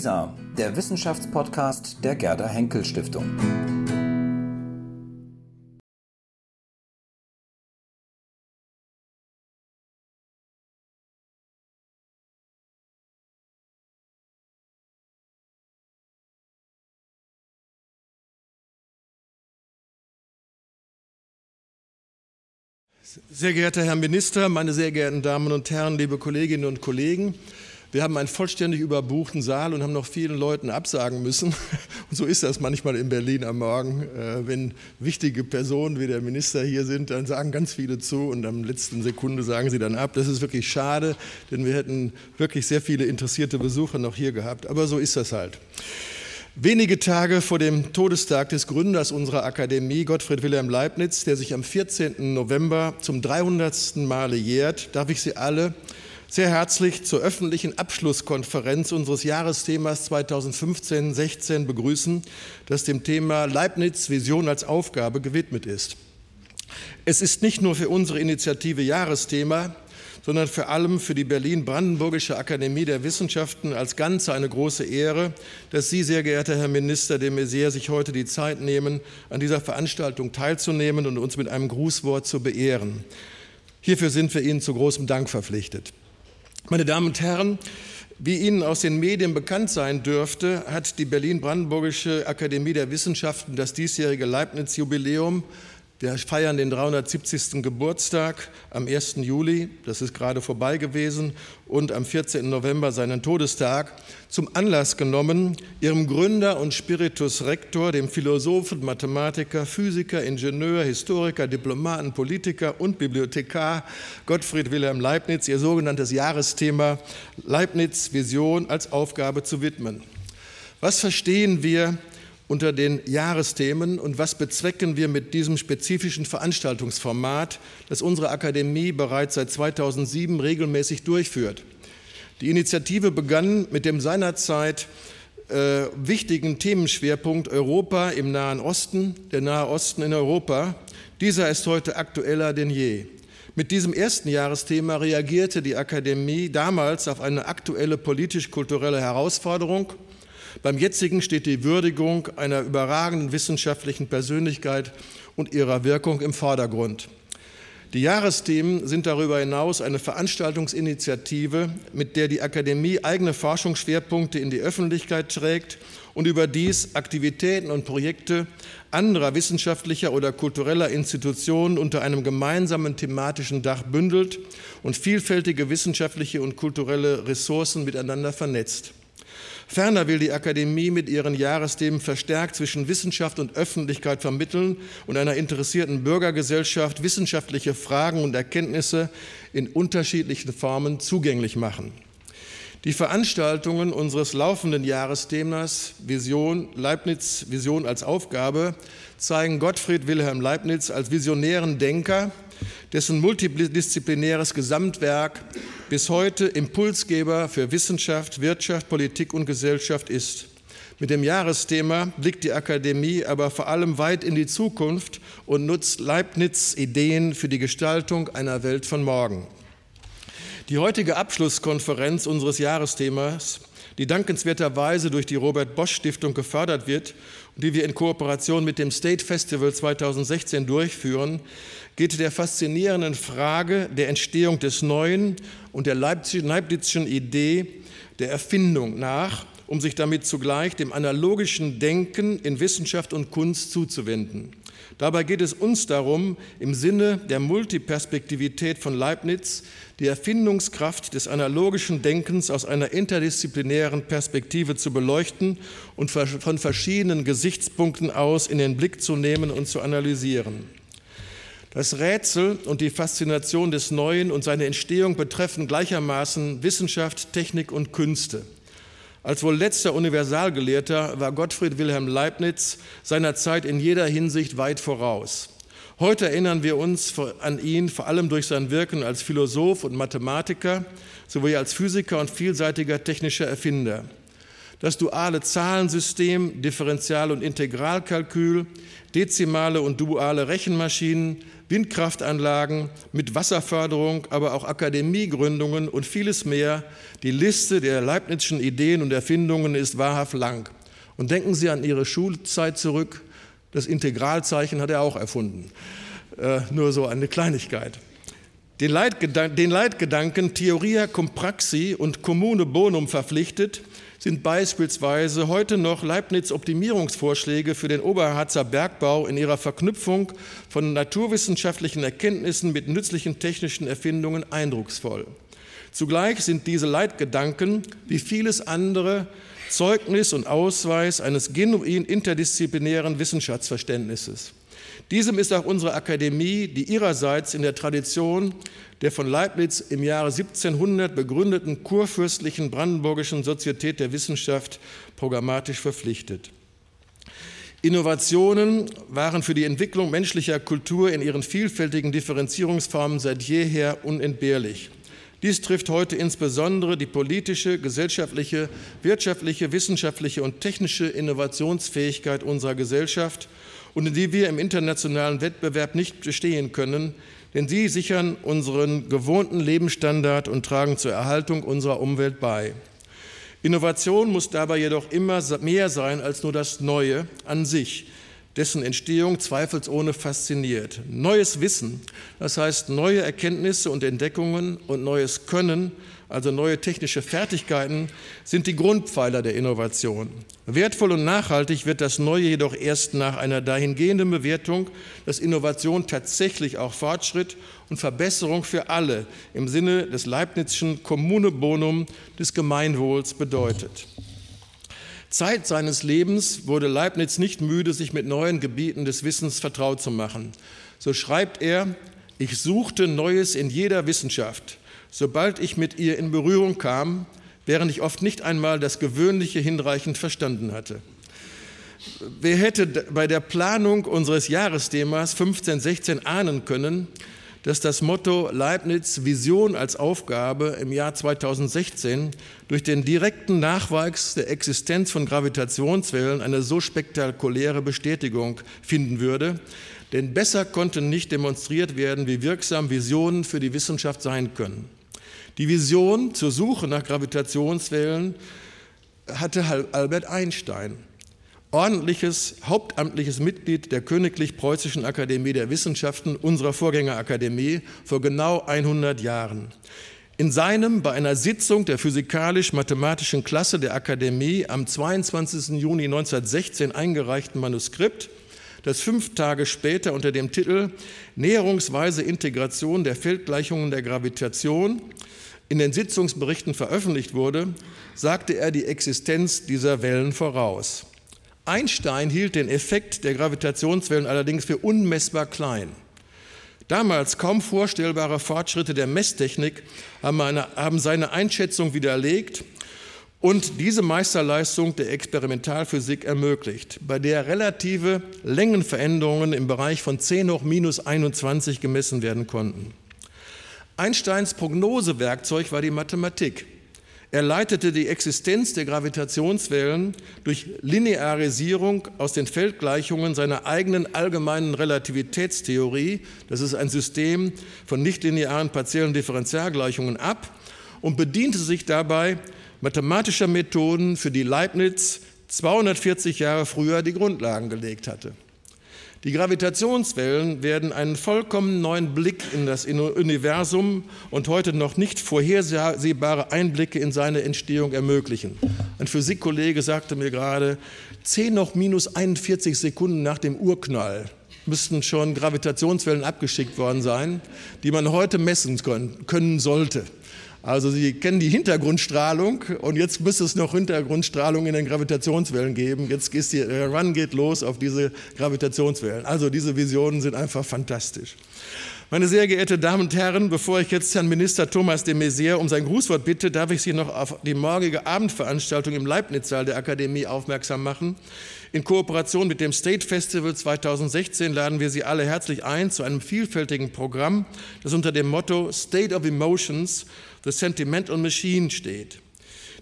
WISA, der Wissenschaftspodcast der Gerda Henkel Stiftung. Sehr geehrter Herr Minister, meine sehr geehrten Damen und Herren, liebe Kolleginnen und Kollegen, wir haben einen vollständig überbuchten Saal und haben noch vielen Leuten absagen müssen. Und so ist das manchmal in Berlin am Morgen. Äh, wenn wichtige Personen wie der Minister hier sind, dann sagen ganz viele zu und am letzten Sekunde sagen sie dann ab. Das ist wirklich schade, denn wir hätten wirklich sehr viele interessierte Besucher noch hier gehabt. Aber so ist das halt. Wenige Tage vor dem Todestag des Gründers unserer Akademie, Gottfried Wilhelm Leibniz, der sich am 14. November zum 300. Male jährt, darf ich Sie alle sehr herzlich zur öffentlichen Abschlusskonferenz unseres Jahresthemas 2015-16 begrüßen, das dem Thema Leibniz Vision als Aufgabe gewidmet ist. Es ist nicht nur für unsere Initiative Jahresthema, sondern vor allem für die Berlin-Brandenburgische Akademie der Wissenschaften als Ganze eine große Ehre, dass Sie, sehr geehrter Herr Minister de Maizière, sich heute die Zeit nehmen, an dieser Veranstaltung teilzunehmen und uns mit einem Grußwort zu beehren. Hierfür sind wir Ihnen zu großem Dank verpflichtet. Meine Damen und Herren, wie Ihnen aus den Medien bekannt sein dürfte, hat die Berlin-Brandenburgische Akademie der Wissenschaften das diesjährige Leibniz-Jubiläum wir feiern den 370. Geburtstag am 1. Juli, das ist gerade vorbei gewesen, und am 14. November seinen Todestag zum Anlass genommen, ihrem Gründer und Spiritus Rector, dem Philosophen, Mathematiker, Physiker, Ingenieur, Historiker, Diplomaten, Politiker und Bibliothekar Gottfried Wilhelm Leibniz ihr sogenanntes Jahresthema Leibniz Vision als Aufgabe zu widmen. Was verstehen wir unter den Jahresthemen und was bezwecken wir mit diesem spezifischen Veranstaltungsformat, das unsere Akademie bereits seit 2007 regelmäßig durchführt. Die Initiative begann mit dem seinerzeit äh, wichtigen Themenschwerpunkt Europa im Nahen Osten, der Nahe Osten in Europa. Dieser ist heute aktueller denn je. Mit diesem ersten Jahresthema reagierte die Akademie damals auf eine aktuelle politisch-kulturelle Herausforderung beim jetzigen steht die Würdigung einer überragenden wissenschaftlichen Persönlichkeit und ihrer Wirkung im Vordergrund. Die Jahresthemen sind darüber hinaus eine Veranstaltungsinitiative, mit der die Akademie eigene Forschungsschwerpunkte in die Öffentlichkeit trägt und überdies Aktivitäten und Projekte anderer wissenschaftlicher oder kultureller Institutionen unter einem gemeinsamen thematischen Dach bündelt und vielfältige wissenschaftliche und kulturelle Ressourcen miteinander vernetzt. Ferner will die Akademie mit ihren Jahresthemen verstärkt zwischen Wissenschaft und Öffentlichkeit vermitteln und einer interessierten Bürgergesellschaft wissenschaftliche Fragen und Erkenntnisse in unterschiedlichen Formen zugänglich machen. Die Veranstaltungen unseres laufenden Jahresthemas Vision Leibniz Vision als Aufgabe zeigen Gottfried Wilhelm Leibniz als visionären Denker, dessen multidisziplinäres Gesamtwerk bis heute Impulsgeber für Wissenschaft, Wirtschaft, Politik und Gesellschaft ist. Mit dem Jahresthema blickt die Akademie aber vor allem weit in die Zukunft und nutzt Leibniz Ideen für die Gestaltung einer Welt von morgen. Die heutige Abschlusskonferenz unseres Jahresthemas, die dankenswerterweise durch die Robert Bosch Stiftung gefördert wird und die wir in Kooperation mit dem State Festival 2016 durchführen, geht der faszinierenden Frage der Entstehung des Neuen und der Leibnizischen Idee der Erfindung nach, um sich damit zugleich dem analogischen Denken in Wissenschaft und Kunst zuzuwenden. Dabei geht es uns darum, im Sinne der Multiperspektivität von Leibniz die Erfindungskraft des analogischen Denkens aus einer interdisziplinären Perspektive zu beleuchten und von verschiedenen Gesichtspunkten aus in den Blick zu nehmen und zu analysieren. Das Rätsel und die Faszination des Neuen und seine Entstehung betreffen gleichermaßen Wissenschaft, Technik und Künste. Als wohl letzter Universalgelehrter war Gottfried Wilhelm Leibniz seiner Zeit in jeder Hinsicht weit voraus. Heute erinnern wir uns an ihn vor allem durch sein Wirken als Philosoph und Mathematiker sowie als Physiker und vielseitiger technischer Erfinder. Das duale Zahlensystem, Differential- und Integralkalkül, dezimale und duale Rechenmaschinen, Windkraftanlagen mit Wasserförderung, aber auch Akademiegründungen und vieles mehr. Die Liste der Leibnizischen Ideen und Erfindungen ist wahrhaft lang. Und denken Sie an Ihre Schulzeit zurück. Das Integralzeichen hat er auch erfunden. Äh, nur so eine Kleinigkeit. Den, Leitgedan den Leitgedanken Theoria cum praxi und Commune bonum verpflichtet, sind beispielsweise heute noch Leibniz-Optimierungsvorschläge für den Oberharzer Bergbau in ihrer Verknüpfung von naturwissenschaftlichen Erkenntnissen mit nützlichen technischen Erfindungen eindrucksvoll. Zugleich sind diese Leitgedanken, wie vieles andere, Zeugnis und Ausweis eines genuin interdisziplinären Wissenschaftsverständnisses. Diesem ist auch unsere Akademie, die ihrerseits in der Tradition der von Leibniz im Jahre 1700 begründeten kurfürstlichen Brandenburgischen Sozietät der Wissenschaft programmatisch verpflichtet. Innovationen waren für die Entwicklung menschlicher Kultur in ihren vielfältigen Differenzierungsformen seit jeher unentbehrlich. Dies trifft heute insbesondere die politische, gesellschaftliche, wirtschaftliche, wissenschaftliche und technische Innovationsfähigkeit unserer Gesellschaft und die wir im internationalen Wettbewerb nicht bestehen können, denn sie sichern unseren gewohnten Lebensstandard und tragen zur Erhaltung unserer Umwelt bei. Innovation muss dabei jedoch immer mehr sein als nur das Neue an sich, dessen Entstehung zweifelsohne fasziniert. Neues Wissen, das heißt neue Erkenntnisse und Entdeckungen und neues Können also neue technische Fertigkeiten, sind die Grundpfeiler der Innovation. Wertvoll und nachhaltig wird das Neue jedoch erst nach einer dahingehenden Bewertung, dass Innovation tatsächlich auch Fortschritt und Verbesserung für alle im Sinne des Leibnizischen Kommune Bonum des Gemeinwohls bedeutet. Zeit seines Lebens wurde Leibniz nicht müde, sich mit neuen Gebieten des Wissens vertraut zu machen. So schreibt er, ich suchte Neues in jeder Wissenschaft, sobald ich mit ihr in Berührung kam, während ich oft nicht einmal das Gewöhnliche hinreichend verstanden hatte. Wer hätte bei der Planung unseres Jahresthemas 1516 ahnen können, dass das Motto Leibniz Vision als Aufgabe im Jahr 2016 durch den direkten Nachweis der Existenz von Gravitationswellen eine so spektakuläre Bestätigung finden würde. Denn besser konnte nicht demonstriert werden, wie wirksam Visionen für die Wissenschaft sein können. Die Vision zur Suche nach Gravitationswellen hatte Albert Einstein, ordentliches hauptamtliches Mitglied der Königlich Preußischen Akademie der Wissenschaften, unserer Vorgängerakademie, vor genau 100 Jahren. In seinem bei einer Sitzung der physikalisch-mathematischen Klasse der Akademie am 22. Juni 1916 eingereichten Manuskript, das fünf Tage später unter dem Titel Näherungsweise Integration der Feldgleichungen der Gravitation in den Sitzungsberichten veröffentlicht wurde, sagte er die Existenz dieser Wellen voraus. Einstein hielt den Effekt der Gravitationswellen allerdings für unmessbar klein. Damals kaum vorstellbare Fortschritte der Messtechnik haben seine Einschätzung widerlegt und diese Meisterleistung der Experimentalphysik ermöglicht, bei der relative Längenveränderungen im Bereich von 10 hoch minus 21 gemessen werden konnten. Einsteins Prognosewerkzeug war die Mathematik. Er leitete die Existenz der Gravitationswellen durch Linearisierung aus den Feldgleichungen seiner eigenen allgemeinen Relativitätstheorie, das ist ein System von nichtlinearen partiellen Differentialgleichungen, ab und bediente sich dabei mathematischer Methoden, für die Leibniz 240 Jahre früher die Grundlagen gelegt hatte. Die Gravitationswellen werden einen vollkommen neuen Blick in das Universum und heute noch nicht vorhersehbare Einblicke in seine Entstehung ermöglichen. Ein Physikkollege sagte mir gerade, 10 noch minus 41 Sekunden nach dem Urknall müssten schon Gravitationswellen abgeschickt worden sein, die man heute messen können, können sollte. Also Sie kennen die Hintergrundstrahlung und jetzt müsste es noch Hintergrundstrahlung in den Gravitationswellen geben. Jetzt ist die, der Run geht los auf diese Gravitationswellen. Also diese Visionen sind einfach fantastisch. Meine sehr geehrten Damen und Herren, bevor ich jetzt Herrn Minister Thomas de Maizière um sein Grußwort bitte, darf ich Sie noch auf die morgige Abendveranstaltung im Leibniz-Saal der Akademie aufmerksam machen. In Kooperation mit dem State Festival 2016 laden wir Sie alle herzlich ein zu einem vielfältigen Programm, das unter dem Motto State of Emotions The Sentimental Machine steht.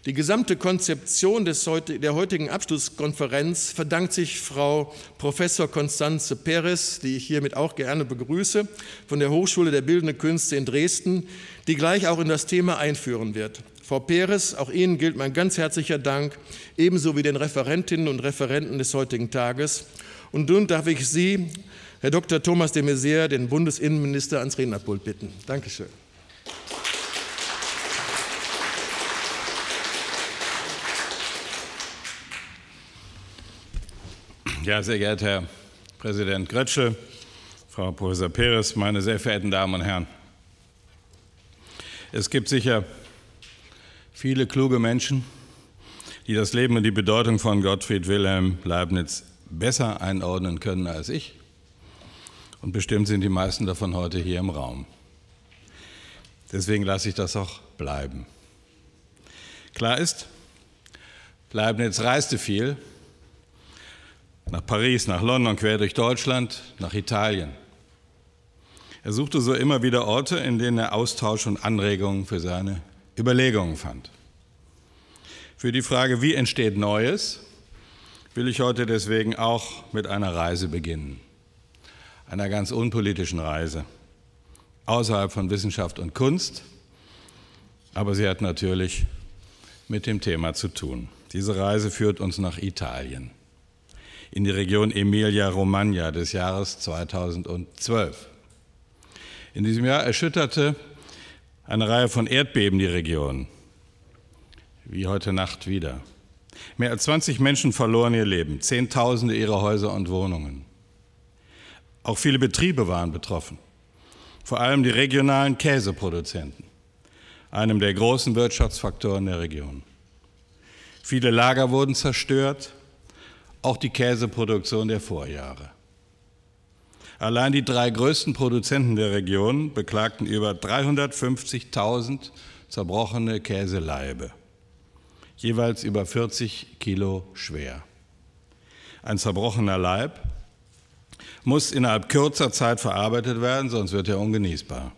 Die gesamte Konzeption des, der heutigen Abschlusskonferenz verdankt sich Frau Professor Constanze Perez, die ich hiermit auch gerne begrüße, von der Hochschule der Bildenden Künste in Dresden, die gleich auch in das Thema einführen wird. Frau Perez, auch Ihnen gilt mein ganz herzlicher Dank, ebenso wie den Referentinnen und Referenten des heutigen Tages. Und nun darf ich Sie, Herr Dr. Thomas de Maizière, den Bundesinnenminister, ans Rednerpult bitten. Dankeschön. Ja, sehr geehrter Herr Präsident Grötschel, Frau Professor Peres, meine sehr verehrten Damen und Herren. Es gibt sicher viele kluge Menschen, die das Leben und die Bedeutung von Gottfried Wilhelm Leibniz besser einordnen können als ich. Und bestimmt sind die meisten davon heute hier im Raum. Deswegen lasse ich das auch bleiben. Klar ist, Leibniz reiste viel, nach Paris, nach London, quer durch Deutschland, nach Italien. Er suchte so immer wieder Orte, in denen er Austausch und Anregungen für seine Überlegungen fand. Für die Frage, wie entsteht Neues, will ich heute deswegen auch mit einer Reise beginnen. Einer ganz unpolitischen Reise. Außerhalb von Wissenschaft und Kunst, aber sie hat natürlich mit dem Thema zu tun. Diese Reise führt uns nach Italien in die Region Emilia-Romagna des Jahres 2012. In diesem Jahr erschütterte eine Reihe von Erdbeben die Region, wie heute Nacht wieder. Mehr als 20 Menschen verloren ihr Leben, Zehntausende ihre Häuser und Wohnungen. Auch viele Betriebe waren betroffen, vor allem die regionalen Käseproduzenten, einem der großen Wirtschaftsfaktoren der Region. Viele Lager wurden zerstört, auch die Käseproduktion der Vorjahre. Allein die drei größten Produzenten der Region beklagten über 350.000 zerbrochene Käseleibe, jeweils über 40 Kilo schwer. Ein zerbrochener Leib muss innerhalb kürzer Zeit verarbeitet werden, sonst wird er ungenießbar.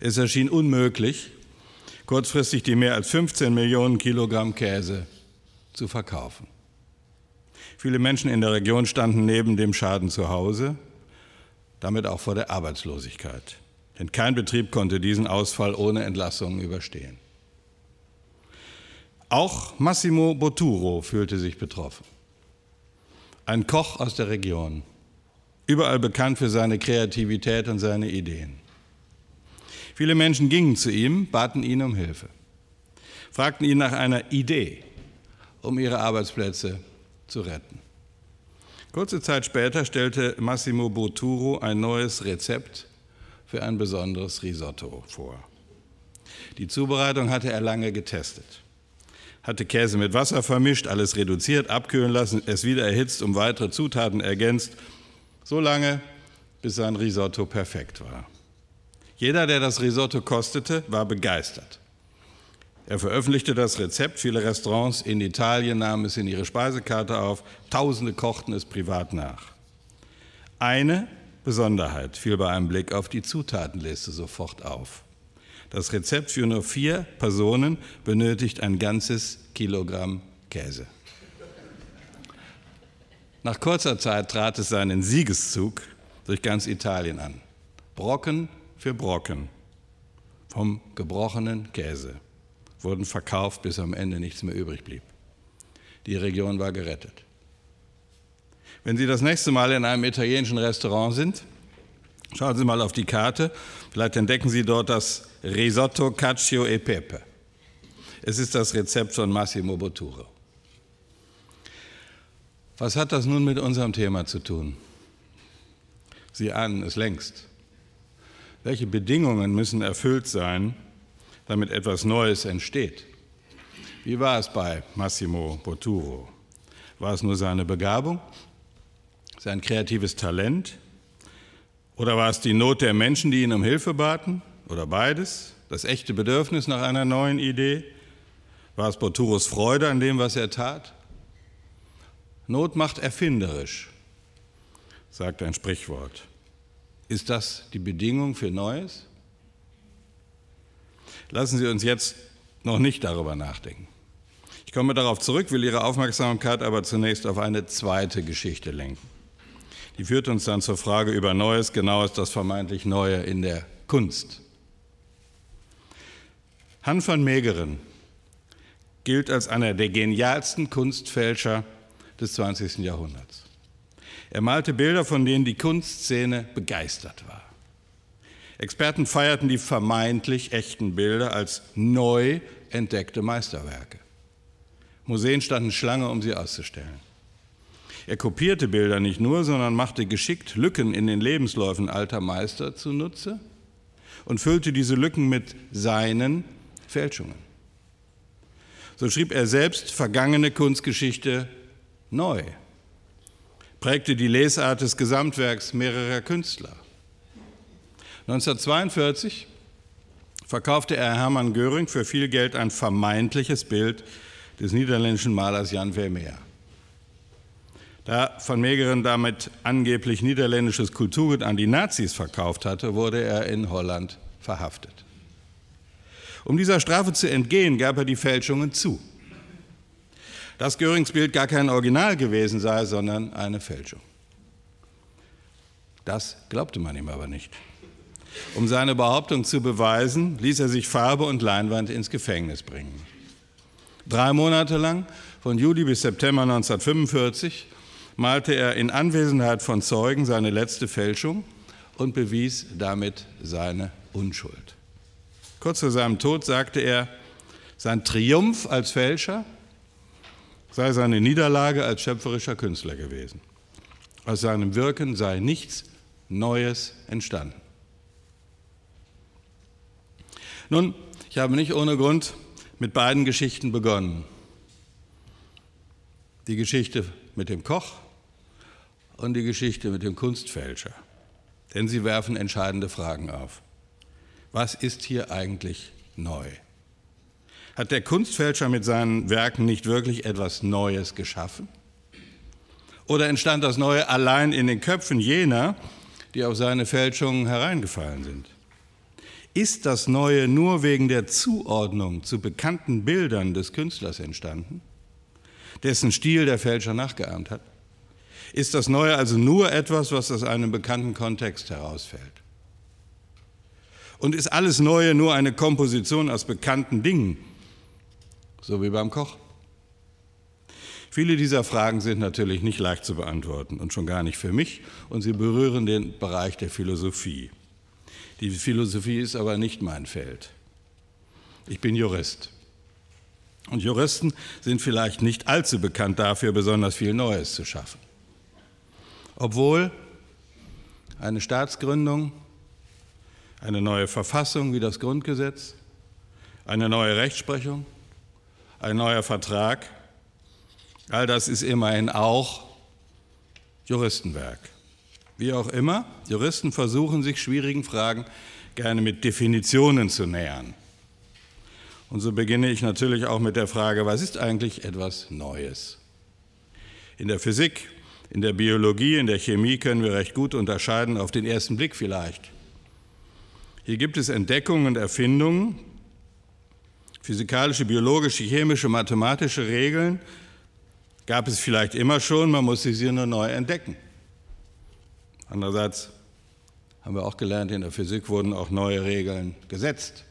Es erschien unmöglich, kurzfristig die mehr als 15 Millionen Kilogramm Käse zu verkaufen. Viele Menschen in der Region standen neben dem Schaden zu Hause, damit auch vor der Arbeitslosigkeit. Denn kein Betrieb konnte diesen Ausfall ohne Entlassungen überstehen. Auch Massimo Boturo fühlte sich betroffen. Ein Koch aus der Region, überall bekannt für seine Kreativität und seine Ideen. Viele Menschen gingen zu ihm, baten ihn um Hilfe, fragten ihn nach einer Idee, um ihre Arbeitsplätze zu retten. Kurze Zeit später stellte Massimo Boturo ein neues Rezept für ein besonderes Risotto vor. Die Zubereitung hatte er lange getestet. Hatte Käse mit Wasser vermischt, alles reduziert, abkühlen lassen, es wieder erhitzt, um weitere Zutaten ergänzt, so lange, bis sein Risotto perfekt war. Jeder, der das Risotto kostete, war begeistert. Er veröffentlichte das Rezept. Viele Restaurants in Italien nahmen es in ihre Speisekarte auf. Tausende kochten es privat nach. Eine Besonderheit fiel bei einem Blick auf die Zutatenliste sofort auf. Das Rezept für nur vier Personen benötigt ein ganzes Kilogramm Käse. Nach kurzer Zeit trat es seinen Siegeszug durch ganz Italien an. Brocken für Brocken vom gebrochenen Käse wurden verkauft, bis am Ende nichts mehr übrig blieb. Die Region war gerettet. Wenn Sie das nächste Mal in einem italienischen Restaurant sind, schauen Sie mal auf die Karte. Vielleicht entdecken Sie dort das Risotto Cacio e Pepe. Es ist das Rezept von Massimo Boturo. Was hat das nun mit unserem Thema zu tun? Sie ahnen es längst. Welche Bedingungen müssen erfüllt sein, damit etwas Neues entsteht. Wie war es bei Massimo Boturo? War es nur seine Begabung, sein kreatives Talent? Oder war es die Not der Menschen, die ihn um Hilfe baten? Oder beides? Das echte Bedürfnis nach einer neuen Idee? War es Boturos Freude an dem, was er tat? Not macht erfinderisch, sagt ein Sprichwort. Ist das die Bedingung für Neues? Lassen Sie uns jetzt noch nicht darüber nachdenken. Ich komme darauf zurück, will Ihre Aufmerksamkeit aber zunächst auf eine zweite Geschichte lenken. Die führt uns dann zur Frage über Neues, genaues das vermeintlich Neue in der Kunst. Han van Meegeren gilt als einer der genialsten Kunstfälscher des 20. Jahrhunderts. Er malte Bilder, von denen die Kunstszene begeistert war. Experten feierten die vermeintlich echten Bilder als neu entdeckte Meisterwerke. Museen standen Schlange, um sie auszustellen. Er kopierte Bilder nicht nur, sondern machte geschickt Lücken in den Lebensläufen alter Meister zunutze und füllte diese Lücken mit seinen Fälschungen. So schrieb er selbst vergangene Kunstgeschichte neu, prägte die Lesart des Gesamtwerks mehrerer Künstler. 1942 verkaufte er Hermann Göring für viel Geld ein vermeintliches Bild des niederländischen Malers Jan Vermeer. Da van Meegeren damit angeblich niederländisches Kulturgut an die Nazis verkauft hatte, wurde er in Holland verhaftet. Um dieser Strafe zu entgehen, gab er die Fälschungen zu. Dass Görings Bild gar kein Original gewesen sei, sondern eine Fälschung. Das glaubte man ihm aber nicht. Um seine Behauptung zu beweisen, ließ er sich Farbe und Leinwand ins Gefängnis bringen. Drei Monate lang, von Juli bis September 1945, malte er in Anwesenheit von Zeugen seine letzte Fälschung und bewies damit seine Unschuld. Kurz vor seinem Tod sagte er, sein Triumph als Fälscher sei seine Niederlage als schöpferischer Künstler gewesen. Aus seinem Wirken sei nichts Neues entstanden. Nun, ich habe nicht ohne Grund mit beiden Geschichten begonnen. Die Geschichte mit dem Koch und die Geschichte mit dem Kunstfälscher. Denn sie werfen entscheidende Fragen auf. Was ist hier eigentlich neu? Hat der Kunstfälscher mit seinen Werken nicht wirklich etwas Neues geschaffen? Oder entstand das Neue allein in den Köpfen jener, die auf seine Fälschungen hereingefallen sind? Ist das Neue nur wegen der Zuordnung zu bekannten Bildern des Künstlers entstanden, dessen Stil der Fälscher nachgeahmt hat? Ist das Neue also nur etwas, was aus einem bekannten Kontext herausfällt? Und ist alles Neue nur eine Komposition aus bekannten Dingen, so wie beim Koch? Viele dieser Fragen sind natürlich nicht leicht zu beantworten und schon gar nicht für mich und sie berühren den Bereich der Philosophie. Die Philosophie ist aber nicht mein Feld. Ich bin Jurist. Und Juristen sind vielleicht nicht allzu bekannt dafür, besonders viel Neues zu schaffen. Obwohl eine Staatsgründung eine neue Verfassung wie das Grundgesetz, eine neue Rechtsprechung, ein neuer Vertrag. All das ist immerhin auch Juristenwerk. Wie auch immer, Juristen versuchen sich schwierigen Fragen gerne mit Definitionen zu nähern. Und so beginne ich natürlich auch mit der Frage, was ist eigentlich etwas Neues? In der Physik, in der Biologie, in der Chemie können wir recht gut unterscheiden, auf den ersten Blick vielleicht. Hier gibt es Entdeckungen und Erfindungen, physikalische, biologische, chemische, mathematische Regeln. Gab es vielleicht immer schon, man muss sie nur neu entdecken. Andererseits haben wir auch gelernt, in der Physik wurden auch neue Regeln gesetzt.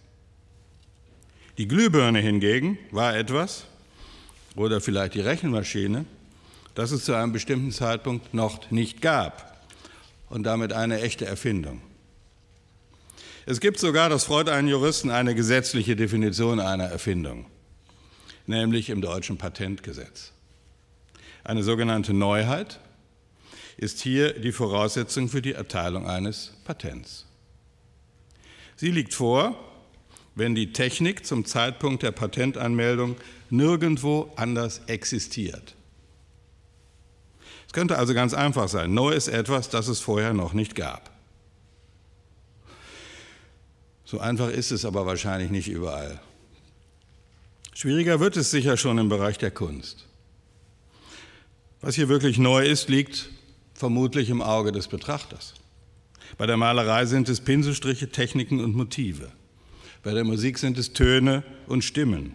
Die Glühbirne hingegen war etwas, oder vielleicht die Rechenmaschine, das es zu einem bestimmten Zeitpunkt noch nicht gab und damit eine echte Erfindung. Es gibt sogar, das freut einen Juristen, eine gesetzliche Definition einer Erfindung, nämlich im deutschen Patentgesetz. Eine sogenannte Neuheit ist hier die Voraussetzung für die Erteilung eines Patents. Sie liegt vor, wenn die Technik zum Zeitpunkt der Patentanmeldung nirgendwo anders existiert. Es könnte also ganz einfach sein, neu ist etwas, das es vorher noch nicht gab. So einfach ist es aber wahrscheinlich nicht überall. Schwieriger wird es sicher schon im Bereich der Kunst. Was hier wirklich neu ist, liegt vermutlich im Auge des Betrachters. Bei der Malerei sind es Pinselstriche, Techniken und Motive. Bei der Musik sind es Töne und Stimmen.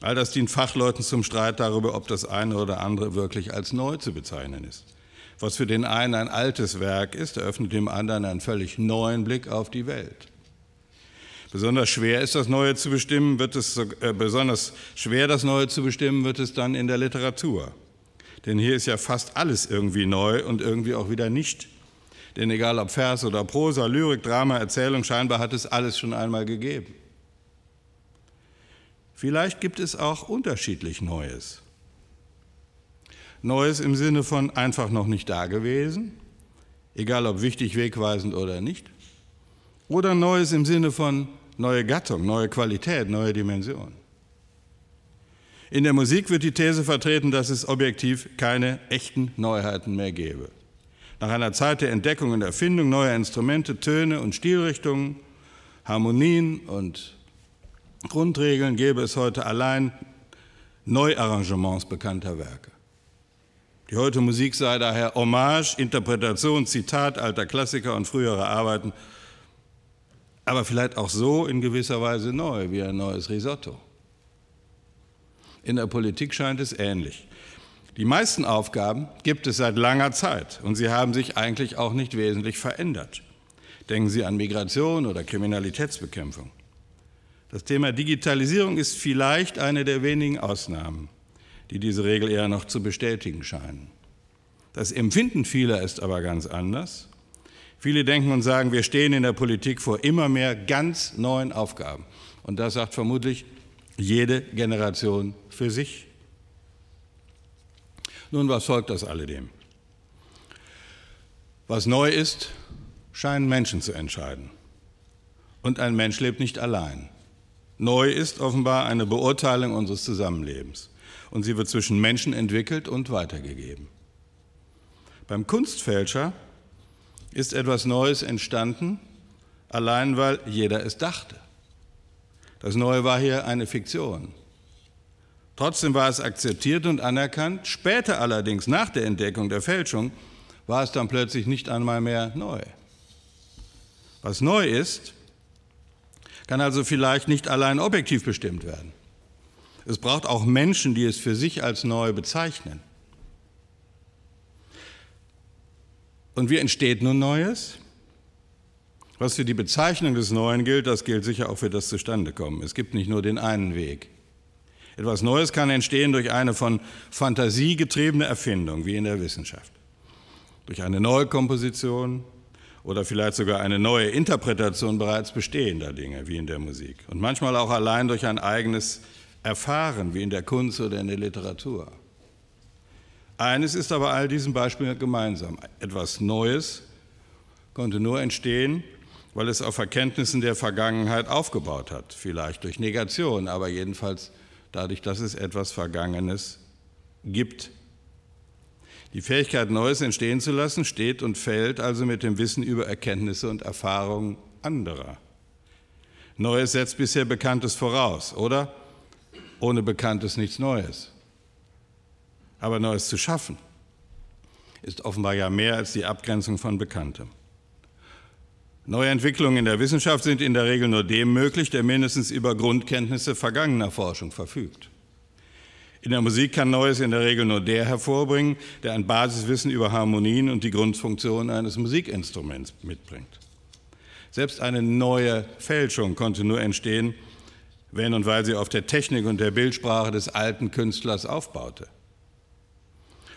All das dient Fachleuten zum Streit darüber, ob das eine oder andere wirklich als neu zu bezeichnen ist. Was für den einen ein altes Werk ist, eröffnet dem anderen einen völlig neuen Blick auf die Welt. Besonders schwer ist das Neue zu bestimmen, wird es äh, besonders schwer das Neue zu bestimmen wird es dann in der Literatur. Denn hier ist ja fast alles irgendwie neu und irgendwie auch wieder nicht. Denn egal ob Vers oder Prosa, Lyrik, Drama, Erzählung, scheinbar hat es alles schon einmal gegeben. Vielleicht gibt es auch unterschiedlich Neues. Neues im Sinne von einfach noch nicht da gewesen, egal ob wichtig, wegweisend oder nicht. Oder Neues im Sinne von neue Gattung, neue Qualität, neue Dimension. In der Musik wird die These vertreten, dass es objektiv keine echten Neuheiten mehr gäbe. Nach einer Zeit der Entdeckung und Erfindung neuer Instrumente, Töne und Stilrichtungen, Harmonien und Grundregeln gäbe es heute allein Neuarrangements bekannter Werke. Die heute Musik sei daher Hommage, Interpretation, Zitat alter Klassiker und früherer Arbeiten, aber vielleicht auch so in gewisser Weise neu wie ein neues Risotto. In der Politik scheint es ähnlich. Die meisten Aufgaben gibt es seit langer Zeit und sie haben sich eigentlich auch nicht wesentlich verändert. Denken Sie an Migration oder Kriminalitätsbekämpfung. Das Thema Digitalisierung ist vielleicht eine der wenigen Ausnahmen, die diese Regel eher noch zu bestätigen scheinen. Das Empfinden vieler ist aber ganz anders. Viele denken und sagen, wir stehen in der Politik vor immer mehr ganz neuen Aufgaben. Und das sagt vermutlich jede Generation für sich. Nun, was folgt aus alledem? Was neu ist, scheinen Menschen zu entscheiden. Und ein Mensch lebt nicht allein. Neu ist offenbar eine Beurteilung unseres Zusammenlebens und sie wird zwischen Menschen entwickelt und weitergegeben. Beim Kunstfälscher ist etwas Neues entstanden, allein weil jeder es dachte. Das Neue war hier eine Fiktion. Trotzdem war es akzeptiert und anerkannt. Später allerdings, nach der Entdeckung der Fälschung, war es dann plötzlich nicht einmal mehr neu. Was neu ist, kann also vielleicht nicht allein objektiv bestimmt werden. Es braucht auch Menschen, die es für sich als neu bezeichnen. Und wie entsteht nun Neues? Was für die Bezeichnung des Neuen gilt, das gilt sicher auch für das Zustandekommen. Es gibt nicht nur den einen Weg. Etwas Neues kann entstehen durch eine von Fantasie getriebene Erfindung, wie in der Wissenschaft. Durch eine neue Komposition, oder vielleicht sogar eine neue Interpretation bereits bestehender Dinge, wie in der Musik. Und manchmal auch allein durch ein eigenes Erfahren, wie in der Kunst oder in der Literatur. Eines ist aber all diesen Beispielen gemeinsam. Etwas Neues konnte nur entstehen, weil es auf Erkenntnissen der Vergangenheit aufgebaut hat. Vielleicht durch Negation, aber jedenfalls dadurch, dass es etwas Vergangenes gibt. Die Fähigkeit, Neues entstehen zu lassen, steht und fällt also mit dem Wissen über Erkenntnisse und Erfahrungen anderer. Neues setzt bisher Bekanntes voraus, oder? Ohne Bekanntes nichts Neues. Aber Neues zu schaffen ist offenbar ja mehr als die Abgrenzung von Bekanntem. Neue Entwicklungen in der Wissenschaft sind in der Regel nur dem möglich, der mindestens über Grundkenntnisse vergangener Forschung verfügt. In der Musik kann Neues in der Regel nur der hervorbringen, der ein Basiswissen über Harmonien und die Grundfunktion eines Musikinstruments mitbringt. Selbst eine neue Fälschung konnte nur entstehen, wenn und weil sie auf der Technik und der Bildsprache des alten Künstlers aufbaute.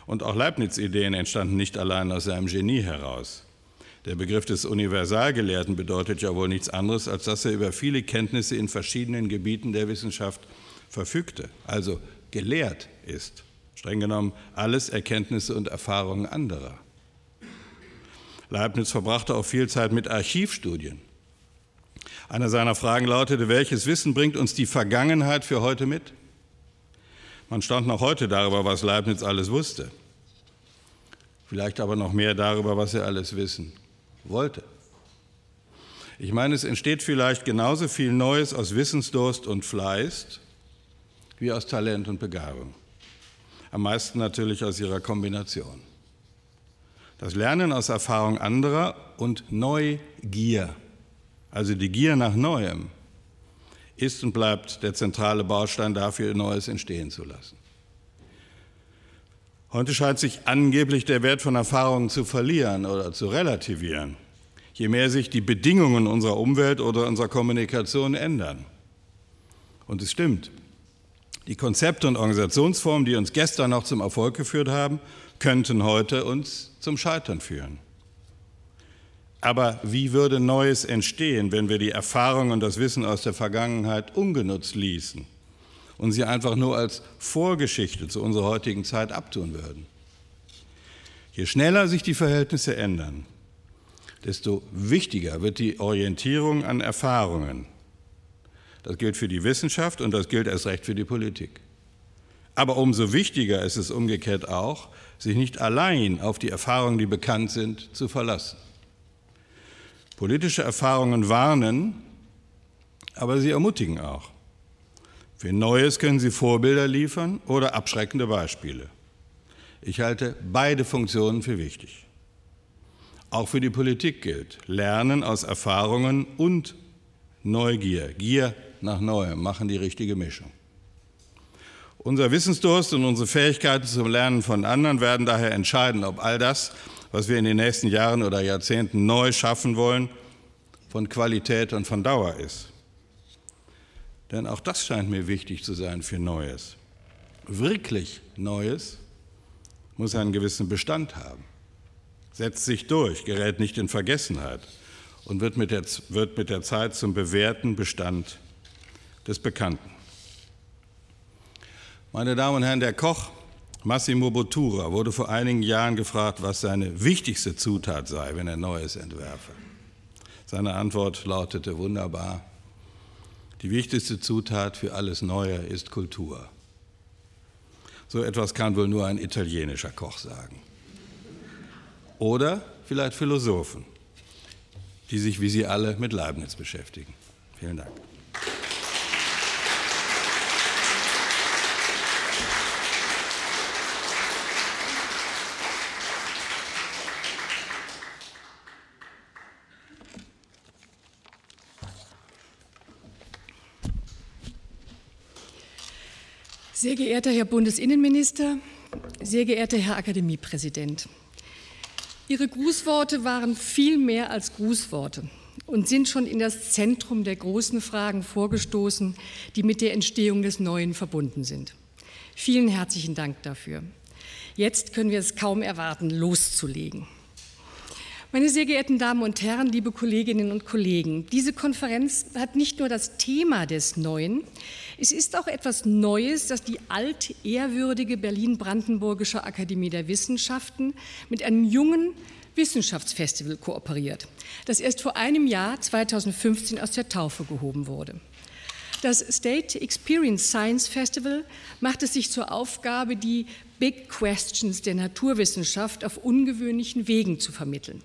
Und auch Leibniz-Ideen entstanden nicht allein aus seinem Genie heraus. Der Begriff des Universalgelehrten bedeutet ja wohl nichts anderes, als dass er über viele Kenntnisse in verschiedenen Gebieten der Wissenschaft verfügte, also gelehrt ist. Streng genommen alles Erkenntnisse und Erfahrungen anderer. Leibniz verbrachte auch viel Zeit mit Archivstudien. Eine seiner Fragen lautete, welches Wissen bringt uns die Vergangenheit für heute mit? Man stand noch heute darüber, was Leibniz alles wusste. Vielleicht aber noch mehr darüber, was er alles wissen wollte. Ich meine, es entsteht vielleicht genauso viel Neues aus Wissensdurst und Fleiß wie aus Talent und Begabung. Am meisten natürlich aus ihrer Kombination. Das Lernen aus Erfahrung anderer und Neugier, also die Gier nach Neuem, ist und bleibt der zentrale Baustein dafür, Neues entstehen zu lassen. Heute scheint sich angeblich der Wert von Erfahrungen zu verlieren oder zu relativieren, je mehr sich die Bedingungen unserer Umwelt oder unserer Kommunikation ändern. Und es stimmt. Die Konzepte und Organisationsformen, die uns gestern noch zum Erfolg geführt haben, könnten heute uns zum Scheitern führen. Aber wie würde Neues entstehen, wenn wir die Erfahrungen und das Wissen aus der Vergangenheit ungenutzt ließen? Und sie einfach nur als Vorgeschichte zu unserer heutigen Zeit abtun würden. Je schneller sich die Verhältnisse ändern, desto wichtiger wird die Orientierung an Erfahrungen. Das gilt für die Wissenschaft und das gilt erst recht für die Politik. Aber umso wichtiger ist es umgekehrt auch, sich nicht allein auf die Erfahrungen, die bekannt sind, zu verlassen. Politische Erfahrungen warnen, aber sie ermutigen auch. Für Neues können Sie Vorbilder liefern oder abschreckende Beispiele. Ich halte beide Funktionen für wichtig. Auch für die Politik gilt, Lernen aus Erfahrungen und Neugier, Gier nach Neuem machen die richtige Mischung. Unser Wissensdurst und unsere Fähigkeiten zum Lernen von anderen werden daher entscheiden, ob all das, was wir in den nächsten Jahren oder Jahrzehnten neu schaffen wollen, von Qualität und von Dauer ist. Denn auch das scheint mir wichtig zu sein für Neues. Wirklich Neues muss einen gewissen Bestand haben, setzt sich durch, gerät nicht in Vergessenheit und wird mit der, wird mit der Zeit zum bewährten Bestand des Bekannten. Meine Damen und Herren, der Koch Massimo Bottura wurde vor einigen Jahren gefragt, was seine wichtigste Zutat sei, wenn er Neues entwerfe. Seine Antwort lautete wunderbar, die wichtigste Zutat für alles Neue ist Kultur. So etwas kann wohl nur ein italienischer Koch sagen. Oder vielleicht Philosophen, die sich wie Sie alle mit Leibniz beschäftigen. Vielen Dank. Sehr geehrter Herr Bundesinnenminister, sehr geehrter Herr Akademiepräsident, Ihre Grußworte waren viel mehr als Grußworte und sind schon in das Zentrum der großen Fragen vorgestoßen, die mit der Entstehung des Neuen verbunden sind. Vielen herzlichen Dank dafür. Jetzt können wir es kaum erwarten, loszulegen. Meine sehr geehrten Damen und Herren, liebe Kolleginnen und Kollegen, diese Konferenz hat nicht nur das Thema des Neuen, es ist auch etwas Neues, dass die altehrwürdige Berlin-Brandenburgische Akademie der Wissenschaften mit einem jungen Wissenschaftsfestival kooperiert, das erst vor einem Jahr, 2015, aus der Taufe gehoben wurde. Das State Experience Science Festival macht es sich zur Aufgabe, die Big Questions der Naturwissenschaft auf ungewöhnlichen Wegen zu vermitteln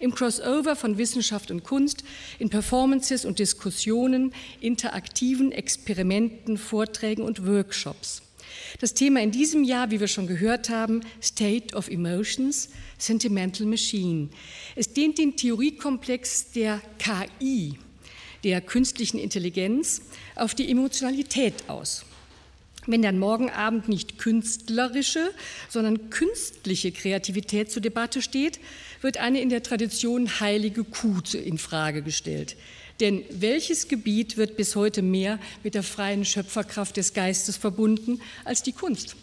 im Crossover von Wissenschaft und Kunst, in Performances und Diskussionen, interaktiven Experimenten, Vorträgen und Workshops. Das Thema in diesem Jahr, wie wir schon gehört haben, State of Emotions, Sentimental Machine. Es dehnt den Theoriekomplex der KI, der künstlichen Intelligenz, auf die Emotionalität aus. Wenn dann morgen Abend nicht künstlerische, sondern künstliche Kreativität zur Debatte steht, wird eine in der Tradition heilige Kuh in Frage gestellt. Denn welches Gebiet wird bis heute mehr mit der freien Schöpferkraft des Geistes verbunden als die Kunst?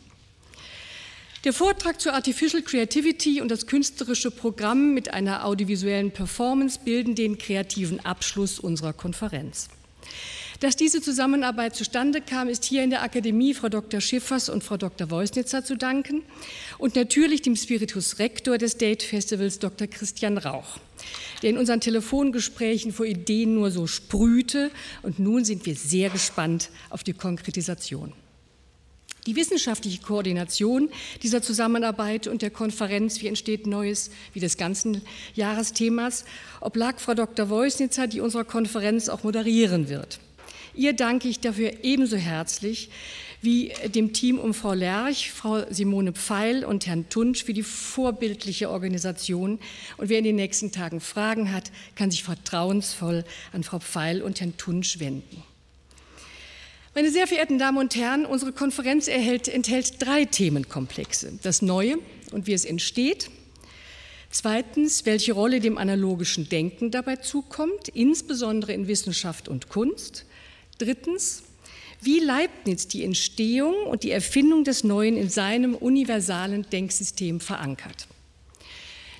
Der Vortrag zur Artificial Creativity und das künstlerische Programm mit einer audiovisuellen Performance bilden den kreativen Abschluss unserer Konferenz. Dass diese Zusammenarbeit zustande kam, ist hier in der Akademie Frau Dr. Schiffers und Frau Dr. Voisnitzer zu danken und natürlich dem Spiritus Rector des Date Festivals Dr. Christian Rauch, der in unseren Telefongesprächen vor Ideen nur so sprühte und nun sind wir sehr gespannt auf die Konkretisation. Die wissenschaftliche Koordination dieser Zusammenarbeit und der Konferenz Wie entsteht Neues, wie des ganzen Jahresthemas, oblag Frau Dr. Voisnitzer, die unsere Konferenz auch moderieren wird. Ihr danke ich dafür ebenso herzlich wie dem Team um Frau Lerch, Frau Simone Pfeil und Herrn Tunsch für die vorbildliche Organisation. Und wer in den nächsten Tagen Fragen hat, kann sich vertrauensvoll an Frau Pfeil und Herrn Tunsch wenden. Meine sehr verehrten Damen und Herren, unsere Konferenz erhält, enthält drei Themenkomplexe. Das Neue und wie es entsteht. Zweitens, welche Rolle dem analogischen Denken dabei zukommt, insbesondere in Wissenschaft und Kunst. Drittens, wie Leibniz die Entstehung und die Erfindung des Neuen in seinem universalen Denksystem verankert.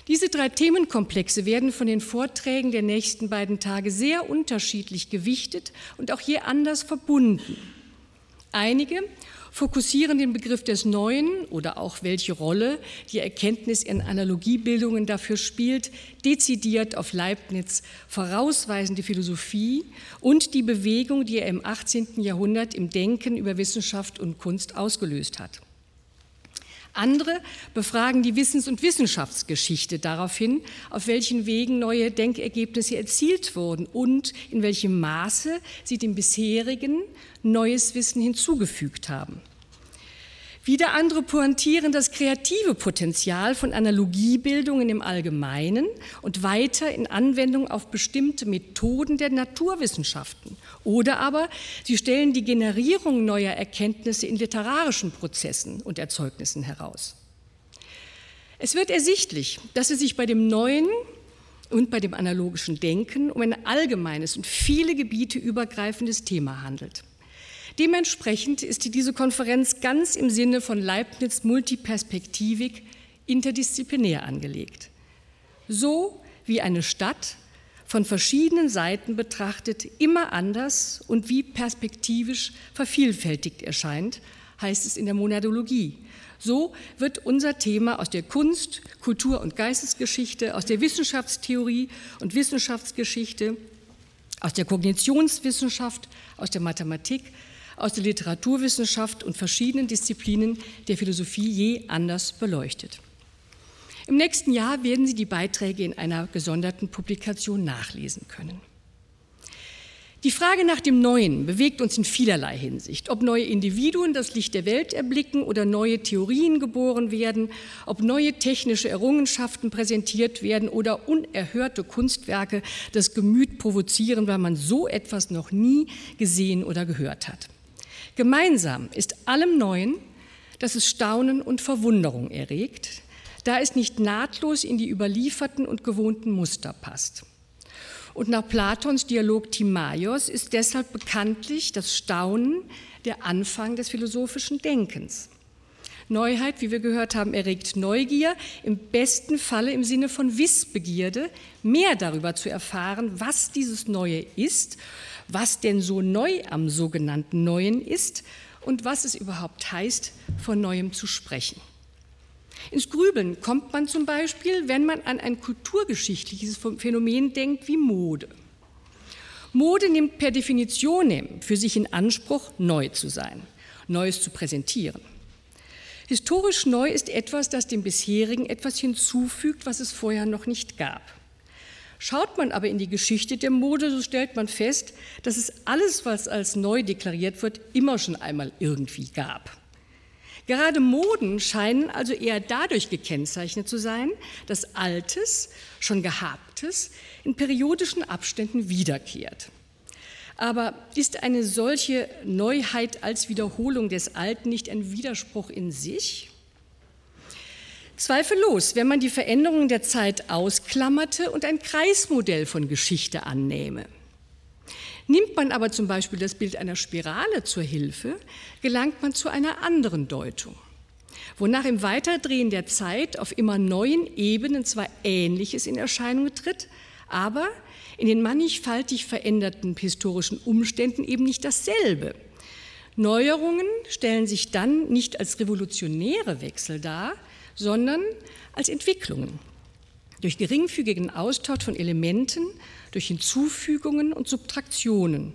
Diese drei Themenkomplexe werden von den Vorträgen der nächsten beiden Tage sehr unterschiedlich gewichtet und auch je anders verbunden. Einige fokussieren den Begriff des Neuen oder auch welche Rolle die Erkenntnis in Analogiebildungen dafür spielt, dezidiert auf Leibniz vorausweisende Philosophie und die Bewegung, die er im 18. Jahrhundert im Denken über Wissenschaft und Kunst ausgelöst hat. Andere befragen die Wissens- und Wissenschaftsgeschichte daraufhin, auf welchen Wegen neue Denkergebnisse erzielt wurden und in welchem Maße sie dem bisherigen neues Wissen hinzugefügt haben. Wieder andere pointieren das kreative Potenzial von Analogiebildungen im Allgemeinen und weiter in Anwendung auf bestimmte Methoden der Naturwissenschaften. Oder aber sie stellen die Generierung neuer Erkenntnisse in literarischen Prozessen und Erzeugnissen heraus. Es wird ersichtlich, dass es sich bei dem neuen und bei dem analogischen Denken um ein allgemeines und viele Gebiete übergreifendes Thema handelt. Dementsprechend ist diese Konferenz ganz im Sinne von Leibniz Multiperspektivik interdisziplinär angelegt. So wie eine Stadt von verschiedenen Seiten betrachtet immer anders und wie perspektivisch vervielfältigt erscheint, heißt es in der Monadologie. So wird unser Thema aus der Kunst, Kultur- und Geistesgeschichte, aus der Wissenschaftstheorie und Wissenschaftsgeschichte, aus der Kognitionswissenschaft, aus der Mathematik, aus der Literaturwissenschaft und verschiedenen Disziplinen der Philosophie je anders beleuchtet. Im nächsten Jahr werden Sie die Beiträge in einer gesonderten Publikation nachlesen können. Die Frage nach dem Neuen bewegt uns in vielerlei Hinsicht. Ob neue Individuen das Licht der Welt erblicken oder neue Theorien geboren werden, ob neue technische Errungenschaften präsentiert werden oder unerhörte Kunstwerke das Gemüt provozieren, weil man so etwas noch nie gesehen oder gehört hat. Gemeinsam ist allem Neuen, dass es Staunen und Verwunderung erregt, da es nicht nahtlos in die überlieferten und gewohnten Muster passt. Und nach Platons Dialog Timaios ist deshalb bekanntlich das Staunen der Anfang des philosophischen Denkens. Neuheit, wie wir gehört haben, erregt Neugier, im besten Falle im Sinne von Wissbegierde, mehr darüber zu erfahren, was dieses Neue ist was denn so neu am sogenannten Neuen ist und was es überhaupt heißt, von Neuem zu sprechen. Ins Grübeln kommt man zum Beispiel, wenn man an ein kulturgeschichtliches Phänomen denkt wie Mode. Mode nimmt per Definition für sich in Anspruch, neu zu sein, Neues zu präsentieren. Historisch neu ist etwas, das dem bisherigen etwas hinzufügt, was es vorher noch nicht gab. Schaut man aber in die Geschichte der Mode, so stellt man fest, dass es alles, was als neu deklariert wird, immer schon einmal irgendwie gab. Gerade Moden scheinen also eher dadurch gekennzeichnet zu sein, dass Altes, schon Gehabtes, in periodischen Abständen wiederkehrt. Aber ist eine solche Neuheit als Wiederholung des Alten nicht ein Widerspruch in sich? Zweifellos, wenn man die Veränderungen der Zeit ausklammerte und ein Kreismodell von Geschichte annehme. Nimmt man aber zum Beispiel das Bild einer Spirale zur Hilfe, gelangt man zu einer anderen Deutung, wonach im Weiterdrehen der Zeit auf immer neuen Ebenen zwar Ähnliches in Erscheinung tritt, aber in den mannigfaltig veränderten historischen Umständen eben nicht dasselbe. Neuerungen stellen sich dann nicht als revolutionäre Wechsel dar, sondern als Entwicklungen. Durch geringfügigen Austausch von Elementen, durch Hinzufügungen und Subtraktionen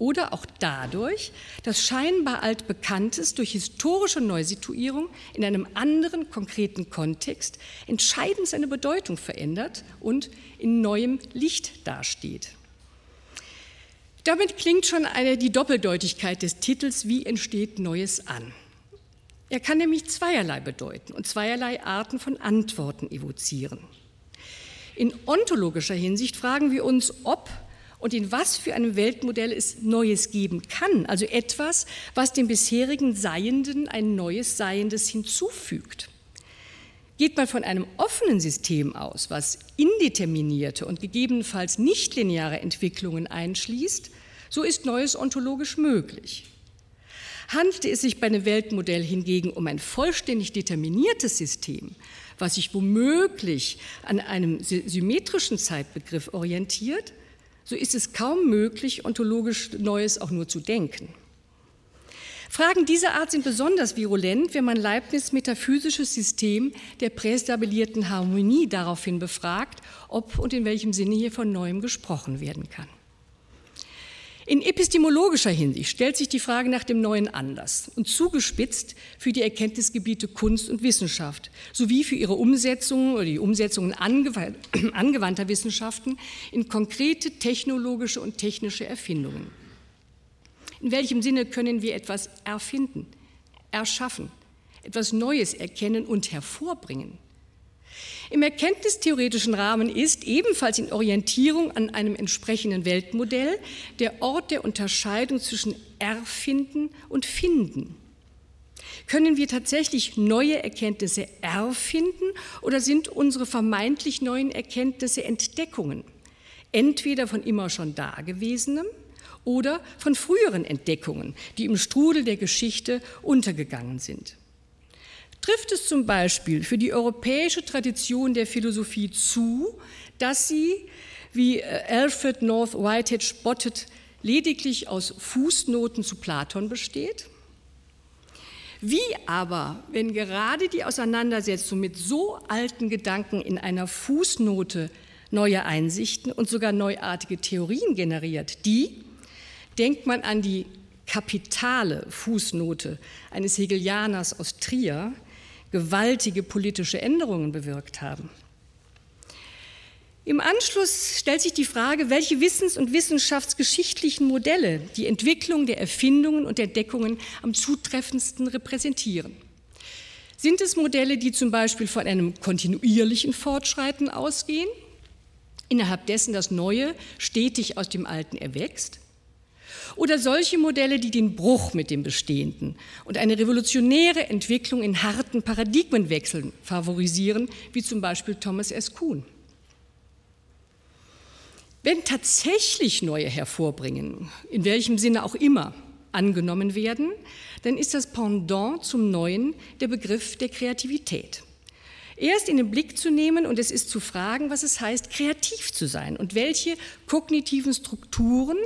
oder auch dadurch, dass scheinbar altbekanntes durch historische Neusituierung in einem anderen konkreten Kontext entscheidend seine Bedeutung verändert und in neuem Licht dasteht. Damit klingt schon eine, die Doppeldeutigkeit des Titels Wie entsteht Neues an. Er kann nämlich zweierlei bedeuten und zweierlei Arten von Antworten evozieren. In ontologischer Hinsicht fragen wir uns, ob und in was für einem Weltmodell es Neues geben kann, also etwas, was dem bisherigen Seienden ein neues Seiendes hinzufügt. Geht man von einem offenen System aus, was indeterminierte und gegebenenfalls nichtlineare Entwicklungen einschließt, so ist Neues ontologisch möglich. Handelte es sich bei einem Weltmodell hingegen um ein vollständig determiniertes System, was sich womöglich an einem symmetrischen Zeitbegriff orientiert, so ist es kaum möglich, ontologisch Neues auch nur zu denken. Fragen dieser Art sind besonders virulent, wenn man Leibniz metaphysisches System der prästabilierten Harmonie daraufhin befragt, ob und in welchem Sinne hier von Neuem gesprochen werden kann. In epistemologischer Hinsicht stellt sich die Frage nach dem Neuen anders und zugespitzt für die Erkenntnisgebiete Kunst und Wissenschaft sowie für ihre Umsetzung oder die Umsetzungen angewandter Wissenschaften in konkrete technologische und technische Erfindungen. In welchem Sinne können wir etwas erfinden, erschaffen, etwas Neues erkennen und hervorbringen? Im erkenntnistheoretischen Rahmen ist ebenfalls in Orientierung an einem entsprechenden Weltmodell der Ort der Unterscheidung zwischen Erfinden und Finden. Können wir tatsächlich neue Erkenntnisse erfinden oder sind unsere vermeintlich neuen Erkenntnisse Entdeckungen? Entweder von immer schon Dagewesenem oder von früheren Entdeckungen, die im Strudel der Geschichte untergegangen sind. Trifft es zum Beispiel für die europäische Tradition der Philosophie zu, dass sie, wie äh, Alfred North Whitehead spottet, lediglich aus Fußnoten zu Platon besteht? Wie aber, wenn gerade die Auseinandersetzung mit so alten Gedanken in einer Fußnote neue Einsichten und sogar neuartige Theorien generiert, die, denkt man an die kapitale Fußnote eines Hegelianers aus Trier, gewaltige politische Änderungen bewirkt haben. Im Anschluss stellt sich die Frage, welche wissens- und wissenschaftsgeschichtlichen Modelle die Entwicklung der Erfindungen und Entdeckungen am zutreffendsten repräsentieren. Sind es Modelle, die zum Beispiel von einem kontinuierlichen Fortschreiten ausgehen, innerhalb dessen das Neue stetig aus dem Alten erwächst? Oder solche Modelle, die den Bruch mit dem Bestehenden und eine revolutionäre Entwicklung in harten Paradigmenwechseln favorisieren, wie zum Beispiel Thomas S. Kuhn. Wenn tatsächlich neue hervorbringen, in welchem Sinne auch immer, angenommen werden, dann ist das Pendant zum Neuen der Begriff der Kreativität. Erst in den Blick zu nehmen und es ist zu fragen, was es heißt, kreativ zu sein und welche kognitiven Strukturen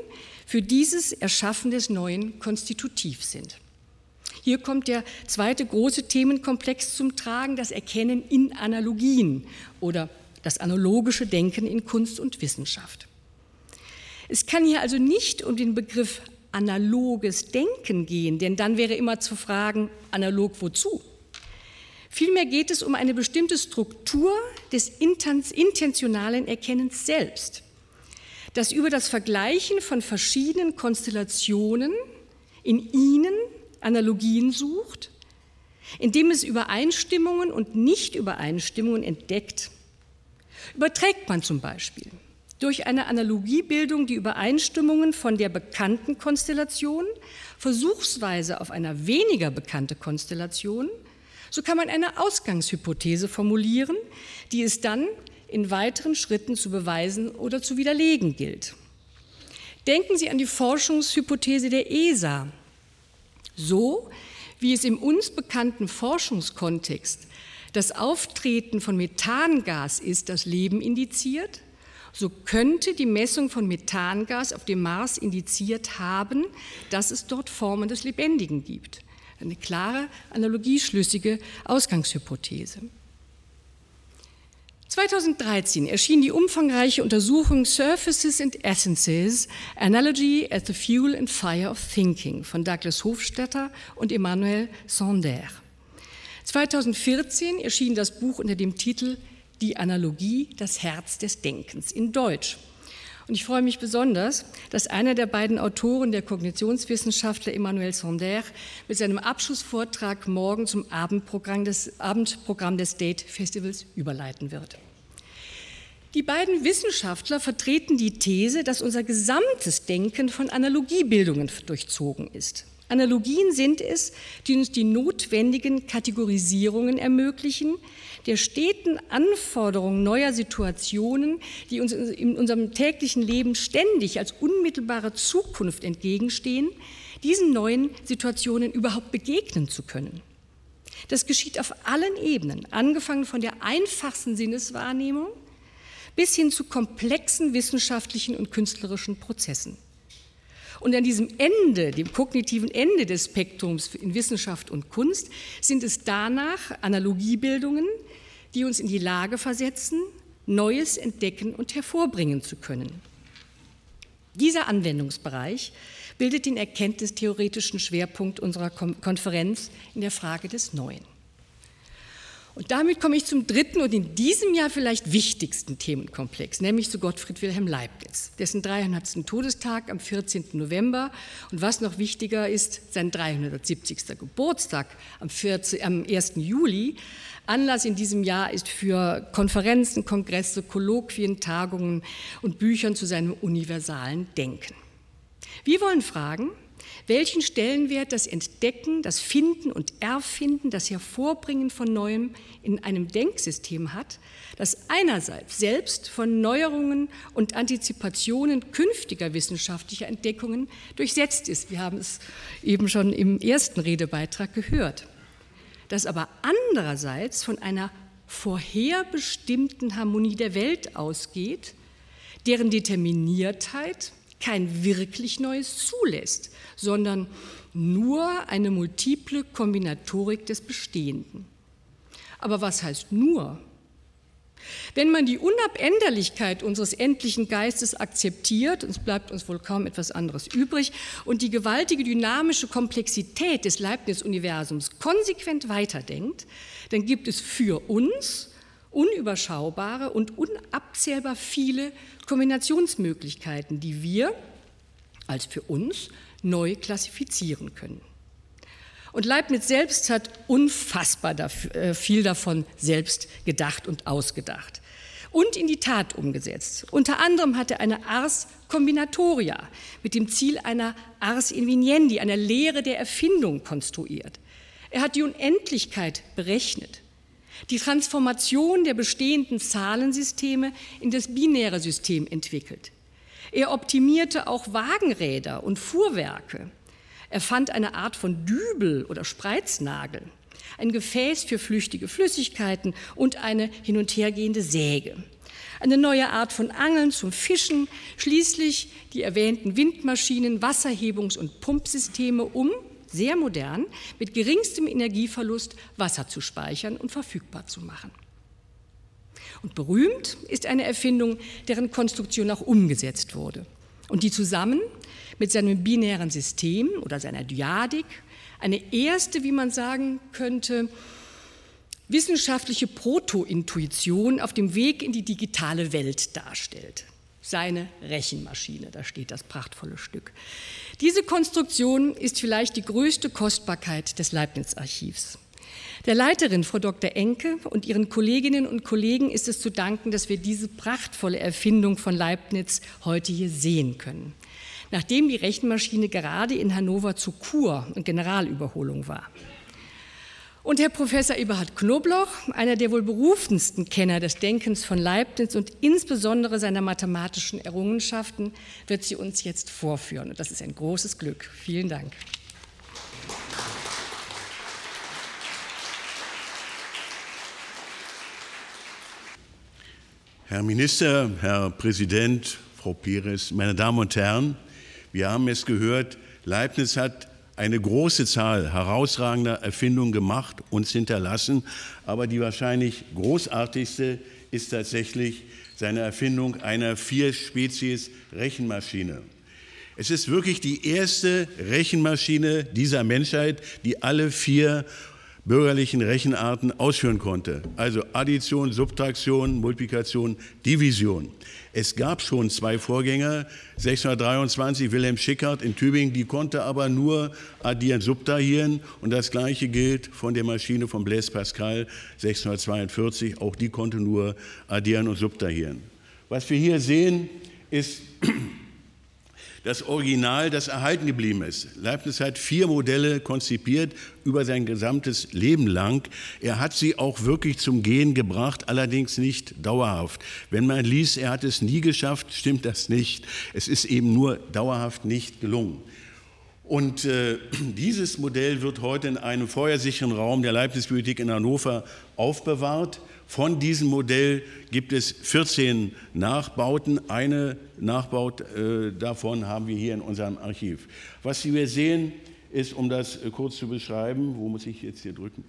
für dieses Erschaffen des Neuen konstitutiv sind. Hier kommt der zweite große Themenkomplex zum Tragen, das Erkennen in Analogien oder das analogische Denken in Kunst und Wissenschaft. Es kann hier also nicht um den Begriff analoges Denken gehen, denn dann wäre immer zu fragen, analog wozu? Vielmehr geht es um eine bestimmte Struktur des intentionalen Erkennens selbst das über das Vergleichen von verschiedenen Konstellationen in ihnen Analogien sucht, indem es Übereinstimmungen und Nichtübereinstimmungen entdeckt. Überträgt man zum Beispiel durch eine Analogiebildung die Übereinstimmungen von der bekannten Konstellation versuchsweise auf einer weniger bekannte Konstellation, so kann man eine Ausgangshypothese formulieren, die es dann in weiteren Schritten zu beweisen oder zu widerlegen gilt. Denken Sie an die Forschungshypothese der ESA. So wie es im uns bekannten Forschungskontext das Auftreten von Methangas ist, das Leben indiziert, so könnte die Messung von Methangas auf dem Mars indiziert haben, dass es dort Formen des Lebendigen gibt. Eine klare, analogieschlüssige Ausgangshypothese. 2013 erschien die umfangreiche Untersuchung Surfaces and Essences, Analogy as the Fuel and Fire of Thinking von Douglas Hofstetter und Emmanuel Sonder. 2014 erschien das Buch unter dem Titel Die Analogie, das Herz des Denkens in Deutsch. Und ich freue mich besonders, dass einer der beiden Autoren, der Kognitionswissenschaftler Emmanuel Sonder, mit seinem Abschlussvortrag morgen zum Abendprogramm des, Abendprogramm des Date Festivals überleiten wird. Die beiden Wissenschaftler vertreten die These, dass unser gesamtes Denken von Analogiebildungen durchzogen ist. Analogien sind es, die uns die notwendigen Kategorisierungen ermöglichen, der steten Anforderungen neuer Situationen, die uns in unserem täglichen Leben ständig als unmittelbare Zukunft entgegenstehen, diesen neuen Situationen überhaupt begegnen zu können. Das geschieht auf allen Ebenen, angefangen von der einfachsten Sinneswahrnehmung bis hin zu komplexen wissenschaftlichen und künstlerischen Prozessen. Und an diesem Ende, dem kognitiven Ende des Spektrums in Wissenschaft und Kunst, sind es danach Analogiebildungen, die uns in die Lage versetzen, Neues entdecken und hervorbringen zu können. Dieser Anwendungsbereich bildet den erkenntnistheoretischen Schwerpunkt unserer Konferenz in der Frage des Neuen. Und damit komme ich zum dritten und in diesem Jahr vielleicht wichtigsten Themenkomplex, nämlich zu Gottfried Wilhelm Leibniz, dessen 300. Todestag am 14. November und was noch wichtiger ist, sein 370. Geburtstag am, 14, am 1. Juli. Anlass in diesem Jahr ist für Konferenzen, Kongresse, Kolloquien, Tagungen und Büchern zu seinem universalen Denken. Wir wollen fragen, welchen Stellenwert das Entdecken, das Finden und Erfinden, das Hervorbringen von Neuem in einem Denksystem hat, das einerseits selbst von Neuerungen und Antizipationen künftiger wissenschaftlicher Entdeckungen durchsetzt ist. Wir haben es eben schon im ersten Redebeitrag gehört. Das aber andererseits von einer vorherbestimmten Harmonie der Welt ausgeht, deren Determiniertheit kein wirklich Neues zulässt, sondern nur eine multiple Kombinatorik des Bestehenden. Aber was heißt nur? Wenn man die Unabänderlichkeit unseres endlichen Geistes akzeptiert, es bleibt uns wohl kaum etwas anderes übrig, und die gewaltige dynamische Komplexität des Leibniz-Universums konsequent weiterdenkt, dann gibt es für uns unüberschaubare und unabzählbar viele Kombinationsmöglichkeiten, die wir als für uns neu klassifizieren können. Und Leibniz selbst hat unfassbar äh, viel davon selbst gedacht und ausgedacht und in die Tat umgesetzt. Unter anderem hat er eine Ars Combinatoria mit dem Ziel einer Ars Inveniendi, einer Lehre der Erfindung konstruiert. Er hat die Unendlichkeit berechnet die Transformation der bestehenden Zahlensysteme in das binäre System entwickelt. Er optimierte auch Wagenräder und Fuhrwerke. Er fand eine Art von Dübel oder Spreiznagel, ein Gefäß für flüchtige Flüssigkeiten und eine hin und hergehende Säge. Eine neue Art von Angeln zum Fischen, schließlich die erwähnten Windmaschinen, Wasserhebungs- und Pumpsysteme, um sehr modern, mit geringstem Energieverlust Wasser zu speichern und verfügbar zu machen. Und berühmt ist eine Erfindung, deren Konstruktion auch umgesetzt wurde und die zusammen mit seinem binären System oder seiner Dyadik eine erste, wie man sagen könnte, wissenschaftliche Proto-Intuition auf dem Weg in die digitale Welt darstellt seine Rechenmaschine. Da steht das prachtvolle Stück. Diese Konstruktion ist vielleicht die größte Kostbarkeit des Leibniz-Archivs. Der Leiterin, Frau Dr. Enke, und ihren Kolleginnen und Kollegen ist es zu danken, dass wir diese prachtvolle Erfindung von Leibniz heute hier sehen können. Nachdem die Rechenmaschine gerade in Hannover zu Kur und Generalüberholung war. Und Herr Professor Eberhard Knobloch, einer der wohl berufensten Kenner des Denkens von Leibniz und insbesondere seiner mathematischen Errungenschaften, wird sie uns jetzt vorführen. Und das ist ein großes Glück. Vielen Dank. Herr Minister, Herr Präsident, Frau Pires, meine Damen und Herren, wir haben es gehört, Leibniz hat eine große Zahl herausragender Erfindungen gemacht, uns hinterlassen, aber die wahrscheinlich großartigste ist tatsächlich seine Erfindung einer vier Spezies Rechenmaschine. Es ist wirklich die erste Rechenmaschine dieser Menschheit, die alle vier bürgerlichen Rechenarten ausführen konnte. Also Addition, Subtraktion, Multiplikation, Division. Es gab schon zwei Vorgänger, 623 Wilhelm Schickert in Tübingen, die konnte aber nur addieren, subtrahieren und das gleiche gilt von der Maschine von Blaise Pascal 642, auch die konnte nur addieren und subtrahieren. Was wir hier sehen, ist das Original, das erhalten geblieben ist. Leibniz hat vier Modelle konzipiert über sein gesamtes Leben lang. Er hat sie auch wirklich zum Gehen gebracht, allerdings nicht dauerhaft. Wenn man liest, er hat es nie geschafft, stimmt das nicht. Es ist eben nur dauerhaft nicht gelungen. Und äh, dieses Modell wird heute in einem feuersicheren Raum der Leibniz-Bibliothek in Hannover aufbewahrt. Von diesem Modell gibt es 14 Nachbauten. Eine Nachbaut äh, davon haben wir hier in unserem Archiv. Was wir sehen, ist, um das äh, kurz zu beschreiben, wo muss ich jetzt hier drücken?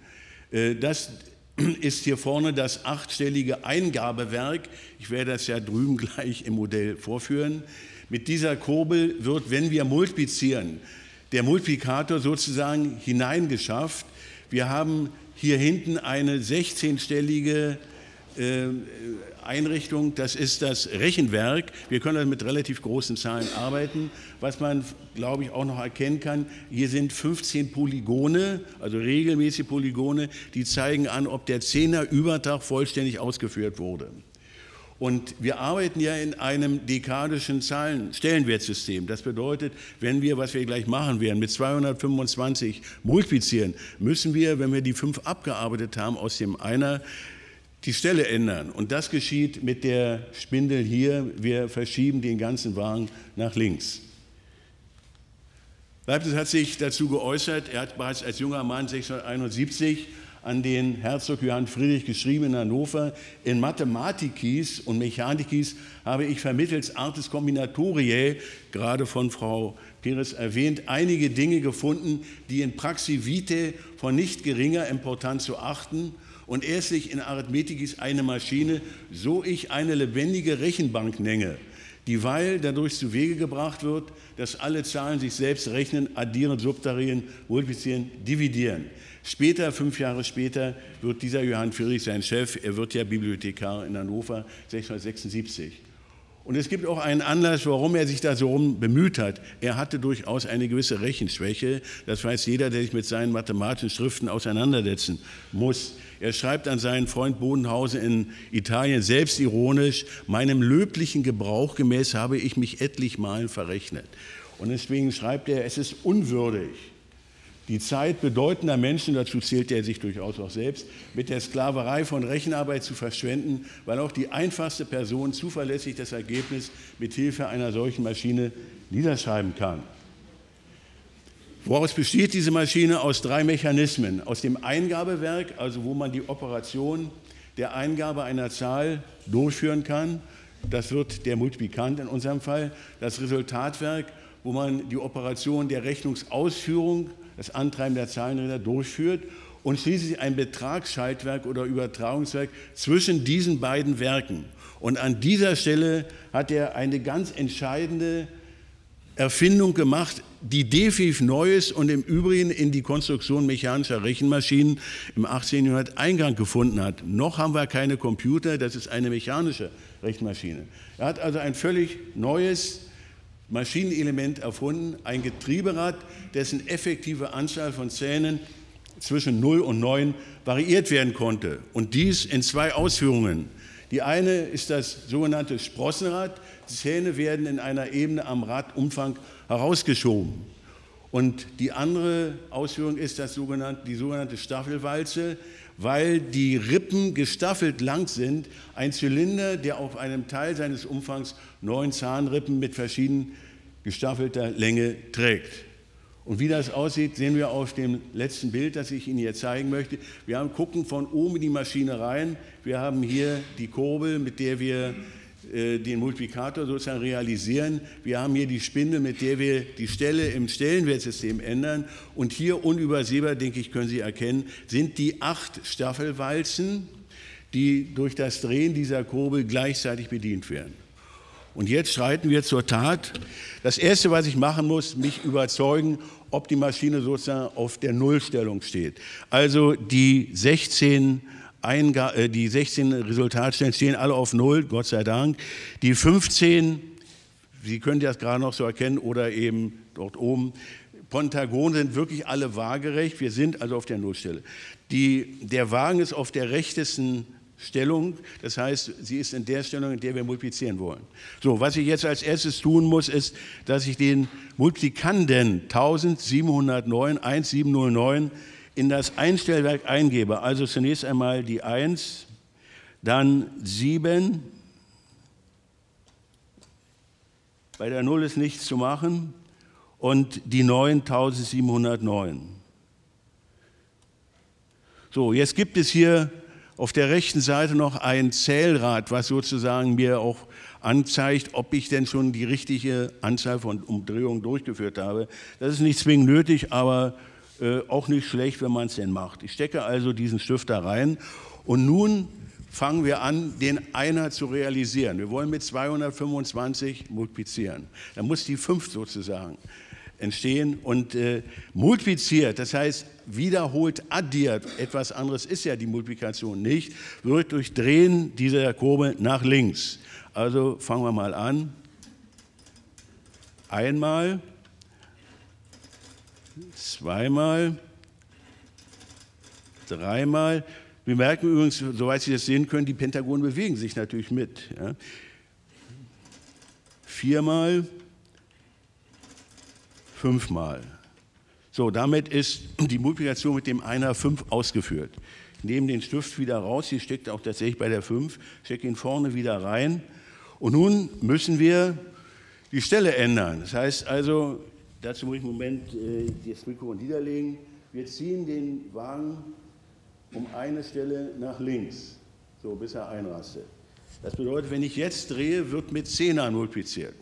Äh, das ist hier vorne das achtstellige Eingabewerk. Ich werde das ja drüben gleich im Modell vorführen. Mit dieser Kurbel wird, wenn wir multiplizieren, der Multiplikator sozusagen hineingeschafft. Wir haben hier hinten eine 16-stellige äh, Einrichtung, das ist das Rechenwerk. Wir können mit relativ großen Zahlen arbeiten. Was man, glaube ich, auch noch erkennen kann, hier sind 15 Polygone, also regelmäßige Polygone, die zeigen an, ob der Zehner-Übertrag vollständig ausgeführt wurde. Und wir arbeiten ja in einem dekadischen Zahlen Stellenwertsystem. Das bedeutet, wenn wir, was wir gleich machen werden, mit 225 multiplizieren, müssen wir, wenn wir die fünf abgearbeitet haben, aus dem Einer die Stelle ändern. Und das geschieht mit der Spindel hier. Wir verschieben den ganzen Wagen nach links. Leibniz hat sich dazu geäußert, er hat bereits als junger Mann 1671 an den Herzog Johann Friedrich geschrieben in Hannover. In Mathematikis und Mechanikis habe ich vermittels Artes Combinatoriae, gerade von Frau Pires erwähnt, einige Dinge gefunden, die in Praxi Vitae von nicht geringer Importanz zu achten und erstlich in Arithmetikis eine Maschine, so ich eine lebendige Rechenbank nenne, dieweil dadurch zu Wege gebracht wird, dass alle Zahlen sich selbst rechnen, addieren, subtrahieren, multiplizieren, dividieren. Später, fünf Jahre später, wird dieser Johann Friedrich sein Chef. Er wird ja Bibliothekar in Hannover 1676. Und es gibt auch einen Anlass, warum er sich da so rum bemüht hat. Er hatte durchaus eine gewisse Rechenschwäche. Das weiß jeder, der sich mit seinen mathematischen Schriften auseinandersetzen muss. Er schreibt an seinen Freund Bodenhausen in Italien selbstironisch, meinem löblichen Gebrauch gemäß habe ich mich etlich Malen verrechnet. Und deswegen schreibt er, es ist unwürdig, die Zeit bedeutender Menschen, dazu zählt er sich durchaus auch selbst, mit der Sklaverei von Rechenarbeit zu verschwenden, weil auch die einfachste Person zuverlässig das Ergebnis mit Hilfe einer solchen Maschine niederschreiben kann. Woraus besteht diese Maschine? Aus drei Mechanismen. Aus dem Eingabewerk, also wo man die Operation der Eingabe einer Zahl durchführen kann. Das wird der Multiplikant in unserem Fall. Das Resultatwerk, wo man die Operation der Rechnungsausführung das Antreiben der Zahlenräder durchführt und schließlich ein Betragsschaltwerk oder Übertragungswerk zwischen diesen beiden Werken. Und an dieser Stelle hat er eine ganz entscheidende Erfindung gemacht, die definitiv neu ist und im Übrigen in die Konstruktion mechanischer Rechenmaschinen im 18. Jahrhundert Eingang gefunden hat. Noch haben wir keine Computer, das ist eine mechanische Rechenmaschine. Er hat also ein völlig neues Maschinenelement erfunden, ein Getrieberad, dessen effektive Anzahl von Zähnen zwischen 0 und 9 variiert werden konnte. Und dies in zwei Ausführungen. Die eine ist das sogenannte Sprossenrad. Die Zähne werden in einer Ebene am Radumfang herausgeschoben. Und die andere Ausführung ist das sogenannte, die sogenannte Staffelwalze, weil die Rippen gestaffelt lang sind. Ein Zylinder, der auf einem Teil seines Umfangs neun Zahnrippen mit verschieden gestaffelter Länge trägt. Und wie das aussieht, sehen wir auf dem letzten Bild, das ich Ihnen hier zeigen möchte. Wir haben, gucken von oben in die Maschine rein. Wir haben hier die Kurbel, mit der wir äh, den Multiplikator sozusagen realisieren. Wir haben hier die Spindel, mit der wir die Stelle im Stellenwertsystem ändern. Und hier unübersehbar, denke ich, können Sie erkennen, sind die acht Staffelwalzen, die durch das Drehen dieser Kurbel gleichzeitig bedient werden. Und jetzt schreiten wir zur Tat. Das Erste, was ich machen muss, mich überzeugen, ob die Maschine sozusagen auf der Nullstellung steht. Also die 16, Einga äh, die 16 Resultatstellen stehen alle auf Null, Gott sei Dank. Die 15, Sie können das gerade noch so erkennen, oder eben dort oben, Pentagon sind wirklich alle waagerecht. Wir sind also auf der Nullstelle. Die, der Wagen ist auf der rechtesten Stellung. Das heißt, sie ist in der Stellung, in der wir multiplizieren wollen. So, was ich jetzt als erstes tun muss, ist, dass ich den Multiplikanden 1709, 1709 in das Einstellwerk eingebe. Also zunächst einmal die 1, dann 7. Bei der 0 ist nichts zu machen. Und die 9, 1709. So, jetzt gibt es hier auf der rechten Seite noch ein Zählrad, was sozusagen mir auch anzeigt, ob ich denn schon die richtige Anzahl von Umdrehungen durchgeführt habe. Das ist nicht zwingend nötig, aber äh, auch nicht schlecht, wenn man es denn macht. Ich stecke also diesen Stift da rein und nun fangen wir an, den Einer zu realisieren. Wir wollen mit 225 multiplizieren. Da muss die 5 sozusagen entstehen und äh, multipliziert, das heißt wiederholt addiert, etwas anderes ist ja die Multiplikation nicht, wird durch Drehen dieser Kurve nach links. Also fangen wir mal an. Einmal, zweimal, dreimal. Wir merken übrigens, soweit Sie das sehen können, die Pentagone bewegen sich natürlich mit. Ja. Viermal, fünfmal. So, damit ist die Multiplikation mit dem Einer 5 ausgeführt. Ich nehme den Stift wieder raus, hier steckt auch tatsächlich bei der 5, stecke ihn vorne wieder rein. Und nun müssen wir die Stelle ändern. Das heißt also, dazu muss ich im Moment äh, das Mikrofon niederlegen. Wir ziehen den Wagen um eine Stelle nach links, so bis er einrastet. Das bedeutet, wenn ich jetzt drehe, wird mit 10er multipliziert.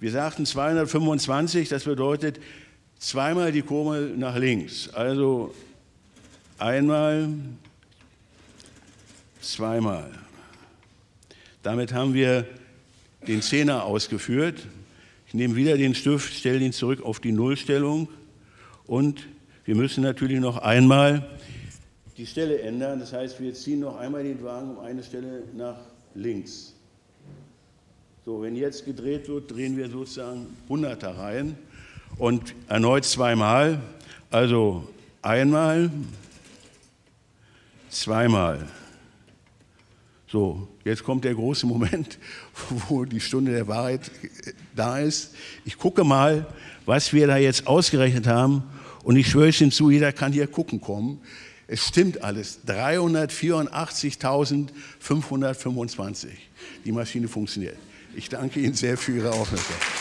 Wir sagten 225, das bedeutet zweimal die Kurve nach links. Also einmal, zweimal. Damit haben wir den Zehner ausgeführt. Ich nehme wieder den Stift, stelle ihn zurück auf die Nullstellung und wir müssen natürlich noch einmal die Stelle ändern. Das heißt, wir ziehen noch einmal den Wagen um eine Stelle nach links. So, wenn jetzt gedreht wird, drehen wir sozusagen 100er rein und erneut zweimal. Also einmal, zweimal. So, jetzt kommt der große Moment, wo die Stunde der Wahrheit da ist. Ich gucke mal, was wir da jetzt ausgerechnet haben. Und ich schwöre es hinzu, jeder kann hier gucken kommen. Es stimmt alles. 384.525. Die Maschine funktioniert. Ich danke Ihnen sehr für Ihre Aufmerksamkeit.